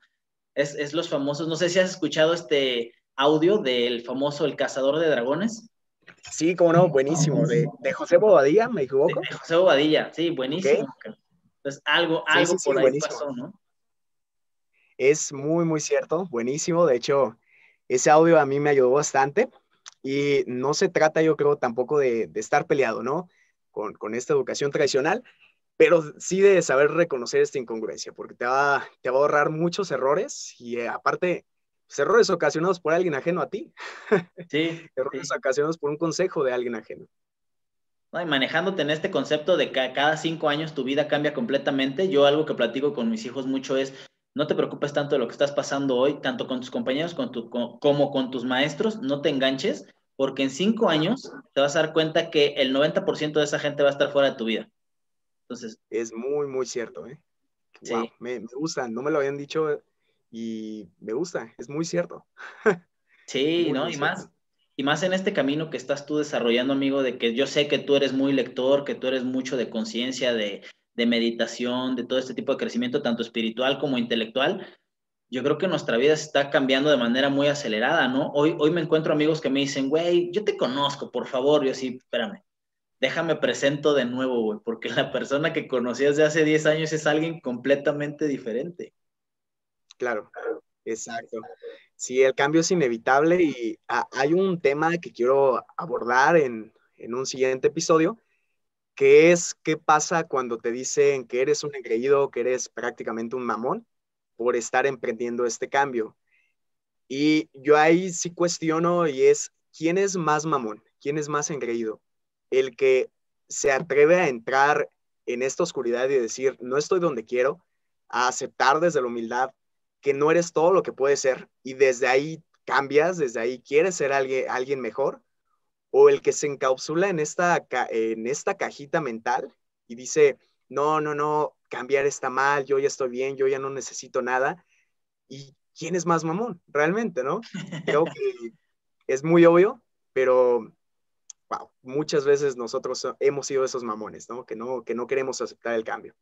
Es, es los famosos, no sé si has escuchado este audio del famoso El Cazador de Dragones. Sí, cómo no, buenísimo. De, de José Bobadilla, ¿me equivoco? De, José Bobadilla, sí, buenísimo. Entonces, algo, algo por ahí pasó, ¿no? Es muy, muy cierto, buenísimo. De hecho, ese audio a mí me ayudó bastante y no se trata, yo creo, tampoco de, estar peleado, ¿no? Con, esta educación tradicional, pero sí de saber reconocer esta incongruencia, porque te va, te va a ahorrar muchos errores y eh, aparte, pues, errores ocasionados por alguien ajeno a ti. Sí. errores ocasionados por un consejo de alguien ajeno. y manejándote en este concepto de que cada cinco años tu vida cambia completamente, yo algo que platico con mis hijos mucho es, no te preocupes tanto de lo que estás pasando hoy, tanto con tus compañeros como con tus maestros, no te enganches, porque en cinco años te vas a dar cuenta que el 90% de esa gente va a estar fuera de tu vida. Entonces. Es muy, muy cierto, ¿eh? Sí. me, gusta, no me lo habían dicho y me gusta, es muy cierto. Sí, ¿no? y más, Y más en este camino que estás tú desarrollando, amigo, de que yo sé que tú eres muy lector, que tú eres mucho de conciencia, de, de meditación, de todo este tipo de crecimiento, tanto espiritual como intelectual, yo creo que nuestra vida se está cambiando de manera muy acelerada, ¿no? Hoy, hoy me encuentro amigos que me dicen, güey, yo te conozco, por favor. Yo sí, espérame, déjame presento de nuevo, güey, porque la persona que conocías de hace 10 años es alguien completamente diferente. Claro, exacto. Sí, el cambio es inevitable y hay un tema que quiero abordar en, en un siguiente episodio, que es qué pasa cuando te dicen que eres un engreído, que eres prácticamente un mamón por estar emprendiendo este cambio. Y yo ahí sí cuestiono y es, ¿quién es más mamón? ¿Quién es más engreído? El que se atreve a entrar en esta oscuridad y decir, no estoy donde quiero, a aceptar desde la humildad que no eres todo lo que puedes ser y desde ahí cambias, desde ahí quieres ser alguien, alguien mejor, o el que se encapsula en esta, en esta cajita mental y dice, no, no, no, cambiar está mal, yo ya estoy bien, yo ya no necesito nada. ¿Y quién es más mamón? Realmente, ¿no? Creo que es muy obvio, pero wow, muchas veces nosotros hemos sido esos mamones, ¿no? Que no, que no queremos aceptar el cambio.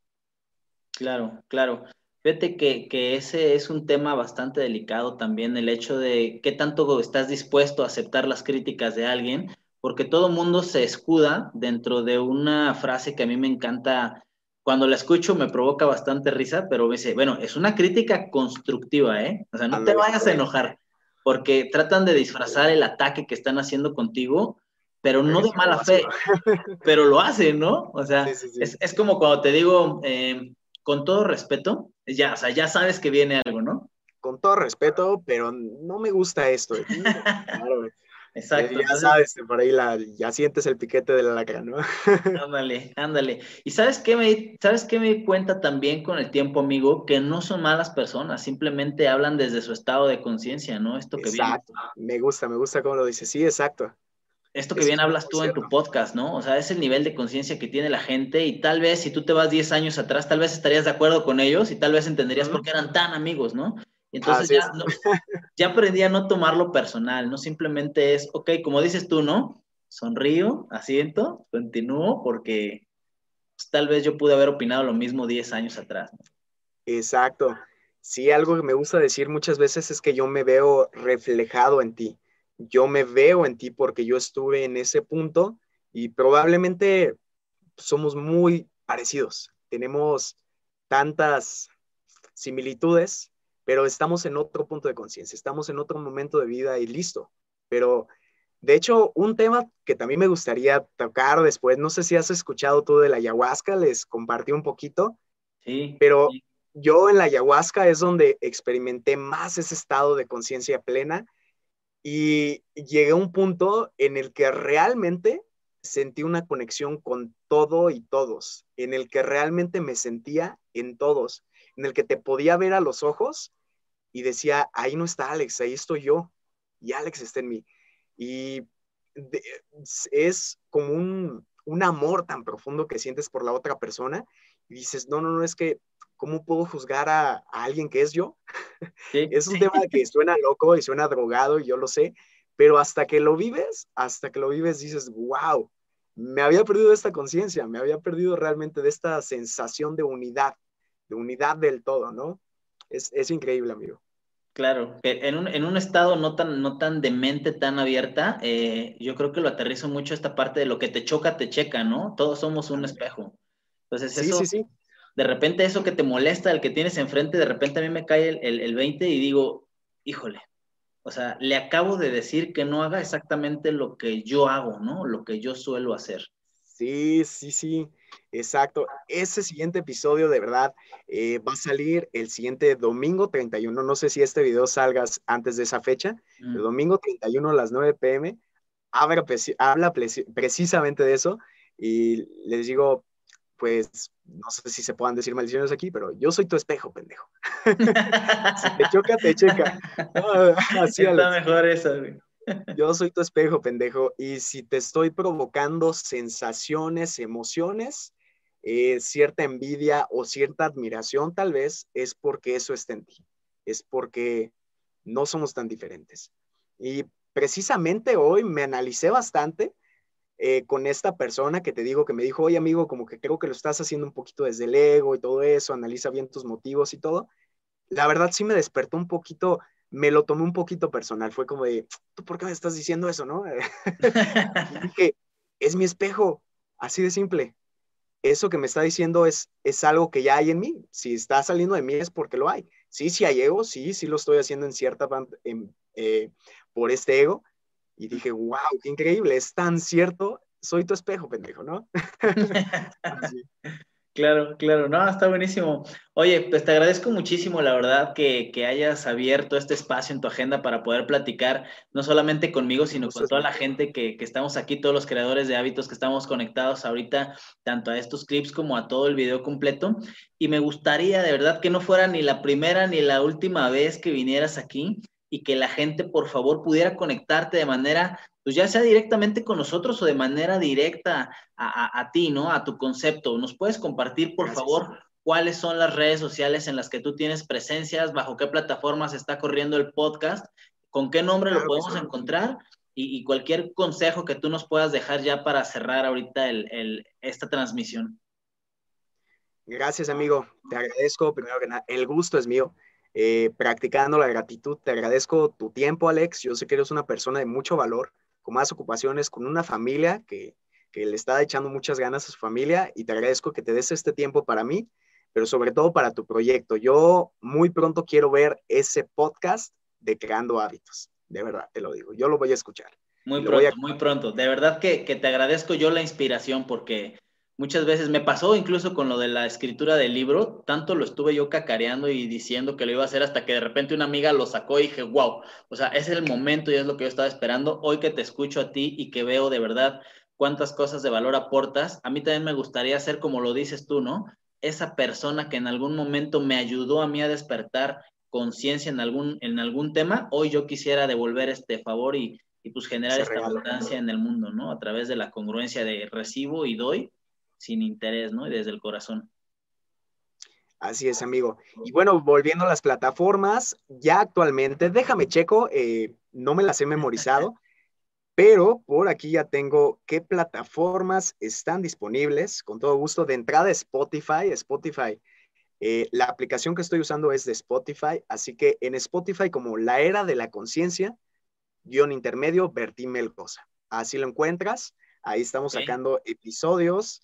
Claro, claro. Fíjate que, que, ese es un tema bastante delicado también, el hecho de qué tanto estás dispuesto a aceptar las críticas de alguien, porque todo mundo se escuda dentro de una frase que a mí me encanta cuando la escucho me provoca bastante risa, pero me dice, bueno, es una crítica constructiva, ¿eh? O sea, no te vayas a enojar, porque tratan de disfrazar el ataque que están haciendo contigo, pero no de mala fe, pero lo hacen, ¿no? O sea, Es, es, como cuando te digo, eh, con todo respeto, ya, o sea, ya sabes que viene algo, ¿no? Con todo respeto, pero no me gusta esto. claro, Exacto. Ya sabes, por ahí la, ya sientes el piquete de la lacra, ¿no? ándale, ándale. Y sabes qué me, sabes qué me di cuenta también con el tiempo, amigo, que no son malas personas, simplemente hablan desde su estado de conciencia, ¿no? Esto que exacto. Me gusta, me gusta cómo lo dices. Sí, exacto. Esto que bien hablas tú en tu podcast, ¿no? O sea, es el nivel de conciencia que tiene la gente y tal vez si tú te vas 10 años atrás, tal vez estarías de acuerdo con ellos y tal vez entenderías por qué eran tan amigos, ¿no? entonces ya, ya, aprendí a no tomarlo personal, no simplemente es, ok, como dices tú, ¿no? Sonrío, asiento, continúo, porque pues, tal vez yo pude haber opinado lo mismo 10 años atrás. Exacto. Sí, algo que me gusta decir muchas veces es que yo me veo reflejado en ti. Yo me veo en ti porque yo estuve en ese punto y probablemente somos muy parecidos. Tenemos tantas similitudes pero estamos en otro punto de conciencia, estamos en otro momento de vida y listo. Pero, de hecho, un tema que también me gustaría tocar después, no sé si has escuchado tú de la ayahuasca, les compartí un poquito, sí, pero yo en la ayahuasca es donde experimenté más ese estado de conciencia plena y llegué a un punto en el que realmente sentí una conexión con todo y todos, en el que realmente me sentía en todos en el que te podía ver a los ojos y decía, ahí no está Alex, ahí estoy yo, y Alex está en mí. Y es como un, amor tan profundo que sientes por la otra persona y dices, no, no, no, es que, ¿cómo puedo juzgar a, alguien que es yo? es un tema que suena loco y suena drogado, y yo lo sé, pero hasta que lo vives, hasta que lo vives, dices, wow, me había perdido esta conciencia, me había perdido realmente de esta sensación de unidad unidad del todo, ¿no? Es, increíble, amigo. Claro, en un, en un, estado no tan, no tan de mente tan abierta, eh, yo creo que lo aterrizo mucho esta parte de lo que te choca, te checa, ¿no? Todos somos un espejo. Entonces, eso, sí, sí, de repente eso que te molesta, el que tienes enfrente, de repente a mí me cae el, el 20 y digo, híjole, o sea, le acabo de decir que no haga exactamente lo que yo hago, ¿no? Lo que yo suelo hacer. Sí, sí, sí. Exacto. Ese siguiente episodio de verdad eh, va a salir el siguiente domingo 31. No sé si este video salgas antes de esa fecha. El mm. domingo 31 a las 9 pm. Habla, habla precisamente de eso. Y les digo, pues, no sé si se puedan decir maldiciones aquí, pero yo soy tu espejo, pendejo. si te choca, te checa. así Está mejor eso, yo soy tu espejo, pendejo, y si te estoy provocando sensaciones, emociones, eh, cierta envidia o cierta admiración, tal vez, es porque eso está en ti, es porque no somos tan diferentes. Y precisamente hoy me analicé bastante eh, con esta persona que te digo que me dijo, oye amigo, como que creo que lo estás haciendo un poquito desde el ego y todo eso, analiza bien tus motivos y todo. La verdad sí me despertó un poquito, me lo tomé un poquito personal, fue como de, ¿tú por qué me estás diciendo eso, no? dije, es mi espejo, así de simple. Eso que me está diciendo es, es algo que ya hay en mí. Si está saliendo de mí es porque lo hay. Sí, sí hay ego, sí, sí lo estoy haciendo en cierta, en, eh, por este ego. Y dije, wow, qué increíble, es tan cierto, soy tu espejo, pendejo, ¿no? Claro, claro, no, está buenísimo. Oye, pues te agradezco muchísimo, la verdad, que, que, hayas abierto este espacio en tu agenda para poder platicar, no solamente conmigo, sino con toda la gente que, que, estamos aquí, todos los creadores de hábitos que estamos conectados ahorita, tanto a estos clips como a todo el video completo. Y me gustaría, de verdad, que no fuera ni la primera ni la última vez que vinieras aquí, y que la gente, por favor, pudiera conectarte de manera, pues ya sea directamente con nosotros o de manera directa a, ti, ¿no? A tu concepto. ¿Nos puedes compartir, por favor, cuáles son las redes sociales en las que tú tienes presencias, bajo qué plataformas está corriendo el podcast, con qué nombre lo podemos encontrar y, cualquier consejo que tú nos puedas dejar ya para cerrar ahorita el, esta transmisión. Gracias, amigo. Te agradezco, primero que nada, el gusto es mío. Eh, practicando la gratitud. Te agradezco tu tiempo, Alex. Yo sé que eres una persona de mucho valor, con más ocupaciones, con una familia que, que le está echando muchas ganas a su familia y te agradezco que te des este tiempo para mí, pero sobre todo para tu proyecto. Yo muy pronto quiero ver ese podcast de Creando Hábitos. De verdad, te lo digo. Yo lo voy a escuchar. Muy pronto, muy pronto. De verdad que, que te agradezco yo la inspiración porque Muchas veces me pasó incluso con lo de la escritura del libro, tanto lo estuve yo cacareando y diciendo que lo iba a hacer hasta que de repente una amiga lo sacó y dije, wow, o sea, es el momento y es lo que yo estaba esperando. Hoy que te escucho a ti y que veo de verdad cuántas cosas de valor aportas, a mí también me gustaría ser como lo dices tú, ¿no? Esa persona que en algún momento me ayudó a mí a despertar conciencia en algún, en algún tema, hoy yo quisiera devolver este favor y, y pues generar esta abundancia en el mundo, ¿no? A través de la congruencia de recibo y doy sin interés, ¿no? Y desde el corazón. Así es, amigo. Y bueno, volviendo a las plataformas, ya actualmente, déjame checo, eh, no me las he memorizado, pero por aquí ya tengo qué plataformas están disponibles. Con todo gusto, de entrada Spotify, Spotify. Eh, la aplicación que estoy usando es de Spotify, así que en Spotify como la era de la conciencia, guion intermedio, Bertín Melgoza. Así lo encuentras. Ahí estamos sacando episodios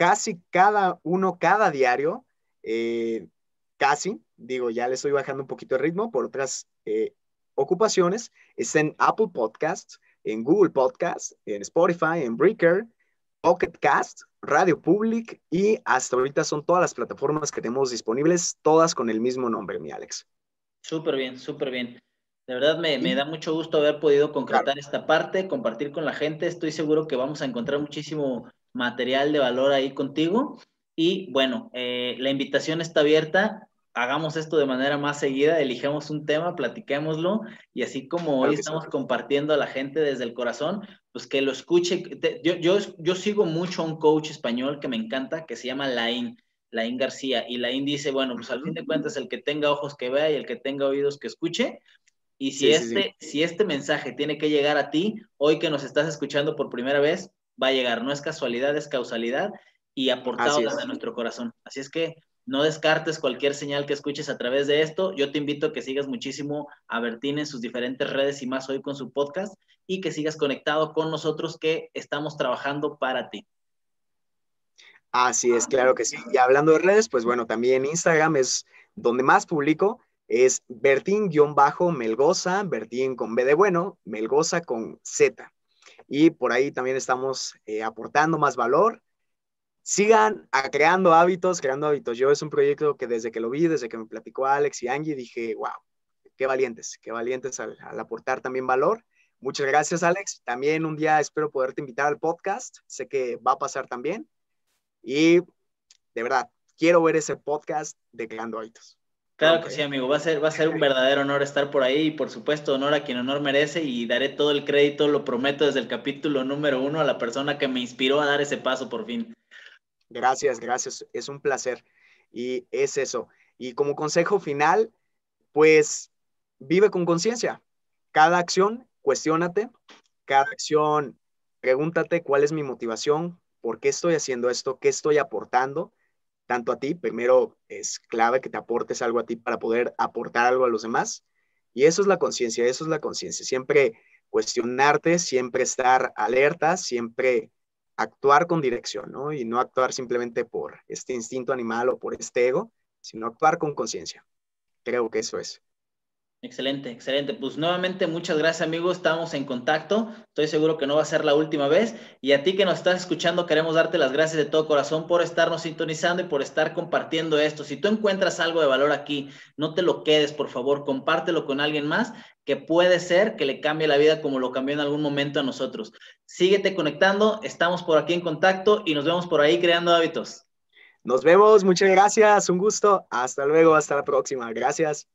casi cada uno, cada diario, eh, casi, digo, ya le estoy bajando un poquito el ritmo por otras eh, ocupaciones, es en Apple Podcasts, en Google Podcasts, en Spotify, en Breaker, Pocket Cast, Radio Public y hasta ahorita son todas las plataformas que tenemos disponibles, todas con el mismo nombre, mi Alex. Súper bien, súper bien. De verdad me, me, da mucho gusto haber podido concretar esta parte, compartir con la gente. Estoy seguro que vamos a encontrar muchísimo material de valor ahí contigo. Y bueno, eh, la invitación está abierta. Hagamos esto de manera más seguida, elijamos un tema, platiquémoslo y así como hoy estamos compartiendo a la gente desde el corazón, pues que lo escuche. Yo, yo, yo sigo mucho a un coach español que me encanta, que se llama Lain, Lain García, y Lain dice, bueno, pues al fin de cuentas el que tenga ojos que vea y el que tenga oídos que escuche, y si, este, si este mensaje tiene que llegar a ti, hoy que nos estás escuchando por primera vez, va a llegar. No es casualidad, es causalidad y aportado desde nuestro corazón. Así es que no descartes cualquier señal que escuches a través de esto. Yo te invito a que sigas muchísimo a Bertín en sus diferentes redes y más hoy con su podcast y que sigas conectado con nosotros que estamos trabajando para ti. Así es, claro que sí. Y hablando de redes, pues bueno, también Instagram es donde más publico. Es Bertín-Melgoza, Bertín con B de bueno, Melgoza con Z y por ahí también estamos eh, aportando más valor. Sigan creando hábitos, creando hábitos. Yo es un proyecto que desde que lo vi, desde que me platicó Alex y Angie, dije, wow, qué valientes, qué valientes al, aportar también valor. Muchas gracias, Alex. También un día espero poderte invitar al podcast. Sé que va a pasar también. Y de verdad, quiero ver ese podcast de Creando Hábitos. Claro que sí, amigo. Va a ser, va a ser un verdadero honor estar por ahí y por supuesto honor a quien honor merece y daré todo el crédito, lo prometo desde el capítulo número uno a la persona que me inspiró a dar ese paso por fin. Gracias, gracias. Es un placer. Y es eso. Y como consejo final, pues vive con conciencia. Cada acción cuestiónate, cada acción, pregúntate cuál es mi motivación, por qué estoy haciendo esto, qué estoy aportando, tanto a ti, primero es clave que te aportes algo a ti para poder aportar algo a los demás, y eso es la conciencia, eso es la conciencia, siempre cuestionarte, siempre estar alerta, siempre actuar con dirección, ¿no? Y no actuar simplemente por este instinto animal o por este ego, sino actuar con conciencia. Creo que eso es. Excelente, excelente. Pues nuevamente muchas gracias amigos, estamos en contacto, estoy seguro que no va a ser la última vez y a ti que nos estás escuchando queremos darte las gracias de todo corazón por estarnos sintonizando y por estar compartiendo esto. Si tú encuentras algo de valor aquí, no te lo quedes, por favor, compártelo con alguien más que puede ser que le cambie la vida como lo cambió en algún momento a nosotros. Síguete conectando, estamos por aquí en contacto y nos vemos por ahí creando hábitos. Nos vemos, muchas gracias, un gusto, hasta luego, hasta la próxima, gracias.